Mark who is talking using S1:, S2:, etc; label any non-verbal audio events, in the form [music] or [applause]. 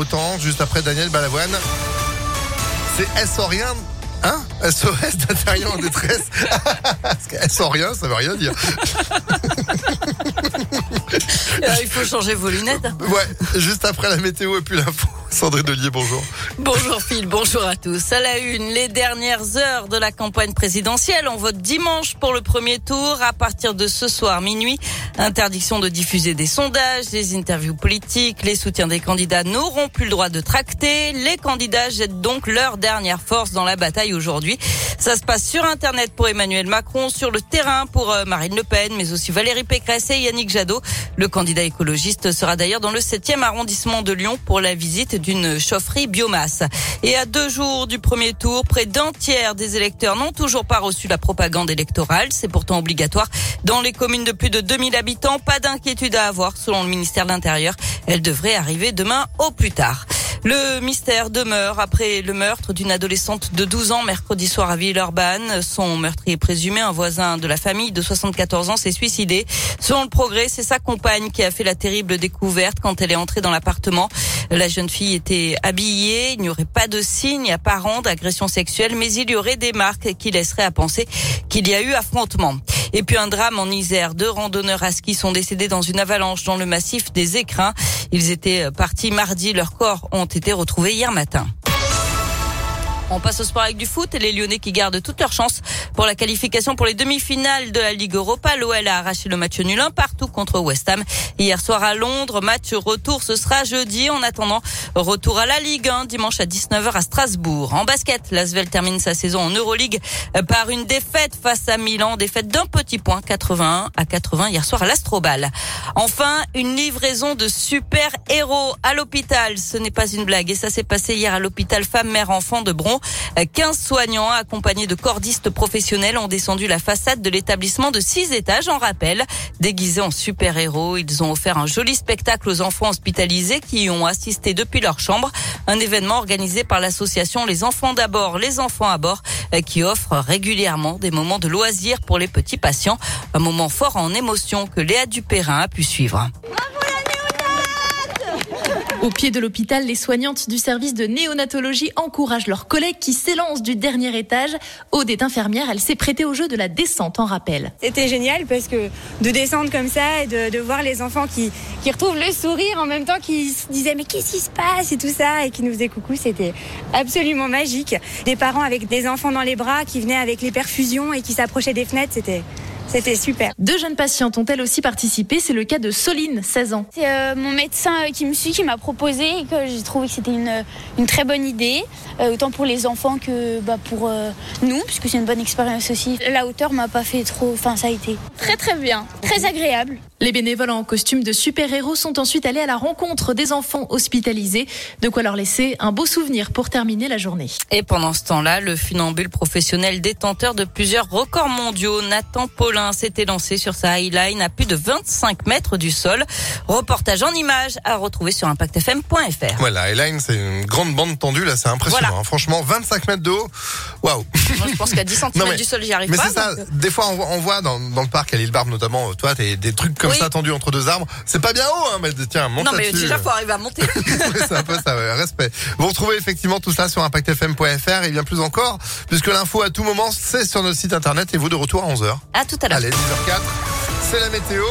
S1: autant, juste après Daniel Balavoine. C'est SO rien Hein? SOS d'intérieur en détresse [laughs] Parce que SO rien, ça veut rien dire.
S2: Euh, il faut changer vos lunettes.
S1: Ouais, juste après la météo et puis l'info. Sandrine Delier, bonjour.
S2: Bonjour Phil, bonjour à tous. À la une, les dernières heures de la campagne présidentielle. On vote dimanche pour le premier tour. À partir de ce soir minuit, interdiction de diffuser des sondages, des interviews politiques. Les soutiens des candidats n'auront plus le droit de tracter. Les candidats jettent donc leur dernière force dans la bataille aujourd'hui. Ça se passe sur Internet pour Emmanuel Macron, sur le terrain pour euh, Marine Le Pen, mais aussi Valérie Pécresse et Yannick Jadot. Le candidat écologiste sera d'ailleurs dans le 7e arrondissement de Lyon pour la visite d'une chaufferie biomasse. Et à deux jours du premier tour, près d'un tiers des électeurs n'ont toujours pas reçu la propagande électorale. C'est pourtant obligatoire dans les communes de plus de 2000 habitants. Pas d'inquiétude à avoir selon le ministère de l'Intérieur. Elle devrait arriver demain au plus tard. Le mystère demeure après le meurtre d'une adolescente de 12 ans mercredi soir à Villeurbanne. Son meurtrier présumé, un voisin de la famille de 74 ans, s'est suicidé. Selon le progrès, c'est sa compagne qui a fait la terrible découverte quand elle est entrée dans l'appartement. La jeune fille était habillée, il n'y aurait pas de signes apparents d'agression sexuelle, mais il y aurait des marques qui laisseraient à penser qu'il y a eu affrontement. Et puis un drame en Isère. Deux randonneurs à ski sont décédés dans une avalanche dans le massif des Écrins. Ils étaient partis mardi. Leurs corps ont été retrouvés hier matin. On passe au sport avec du foot et les Lyonnais qui gardent toutes leurs chances pour la qualification pour les demi-finales de la Ligue Europa. L'OL a arraché le match nul un partout contre West Ham hier soir à Londres. Match retour, ce sera jeudi. En attendant, retour à la Ligue 1 dimanche à 19h à Strasbourg. En basket, l'Asvel termine sa saison en Euroleague par une défaite face à Milan. Défaite d'un petit point, 81 à 80 hier soir à l'Astrobal. Enfin, une livraison de super héros à l'hôpital. Ce n'est pas une blague et ça s'est passé hier à l'hôpital femme-mère-enfant de Bron. 15 soignants accompagnés de cordistes professionnels ont descendu la façade de l'établissement de 6 étages en rappel. Déguisés en super-héros, ils ont offert un joli spectacle aux enfants hospitalisés qui y ont assisté depuis leur chambre. Un événement organisé par l'association Les Enfants d'abord, les enfants à bord, qui offre régulièrement des moments de loisirs pour les petits patients. Un moment fort en émotion que Léa Dupérin a pu suivre.
S3: Au pied de l'hôpital, les soignantes du service de néonatologie encouragent leurs collègues qui s'élancent du dernier étage. Aude est infirmière, elle s'est prêtée au jeu de la descente en rappel.
S4: C'était génial parce que de descendre comme ça et de, voir les enfants qui, retrouvent le sourire en même temps qui se disaient mais qu'est-ce qui se passe et tout ça et qui nous faisaient coucou, c'était absolument magique. Des parents avec des enfants dans les bras qui venaient avec les perfusions et qui s'approchaient des fenêtres, c'était c'était super.
S3: Deux jeunes patientes ont elles aussi participé. C'est le cas de Soline, 16 ans.
S5: C'est euh, mon médecin euh, qui me suit qui m'a proposé et que j'ai trouvé que c'était une, une, très bonne idée, euh, autant pour les enfants que bah, pour euh, nous, puisque c'est une bonne expérience aussi. La hauteur m'a pas fait trop. Enfin, ça a été très très bien, très agréable.
S3: Les bénévoles en costume de super-héros sont ensuite allés à la rencontre des enfants hospitalisés. De quoi leur laisser un beau souvenir pour terminer la journée.
S2: Et pendant ce temps-là, le funambule professionnel détenteur de plusieurs records mondiaux, Nathan Paulin, s'était lancé sur sa highline à plus de 25 mètres du sol. Reportage en images à retrouver sur impactfm.fr.
S1: Voilà, highline, c'est une grande bande tendue, là, c'est impressionnant.
S2: Voilà.
S1: Hein. Franchement, 25 mètres de haut, waouh.
S2: Moi, je pense qu'à 10 cm
S1: mais-
S2: du sol, j'y arrive
S1: Mais
S2: pas.
S1: c'est ça,
S2: donc, euh,
S1: des fois on voit, on voit dans, dans le parc à l'île Barbe notamment, euh, toi, des trucs comme
S2: Oui.
S1: ça tendus entre deux arbres. C'est pas bien haut, hein, mais tiens, monte
S2: Non, mais déjà, faut arriver à monter. [laughs]
S1: C'est un peu ça, ouais, respect. Vous retrouvez effectivement tout ça sur impactfm.fr et bien plus encore, puisque l'info à tout moment, c'est sur notre site internet et vous de retour à 11h.
S2: à tout à l'heure.
S1: Allez, 10h04, c'est la météo.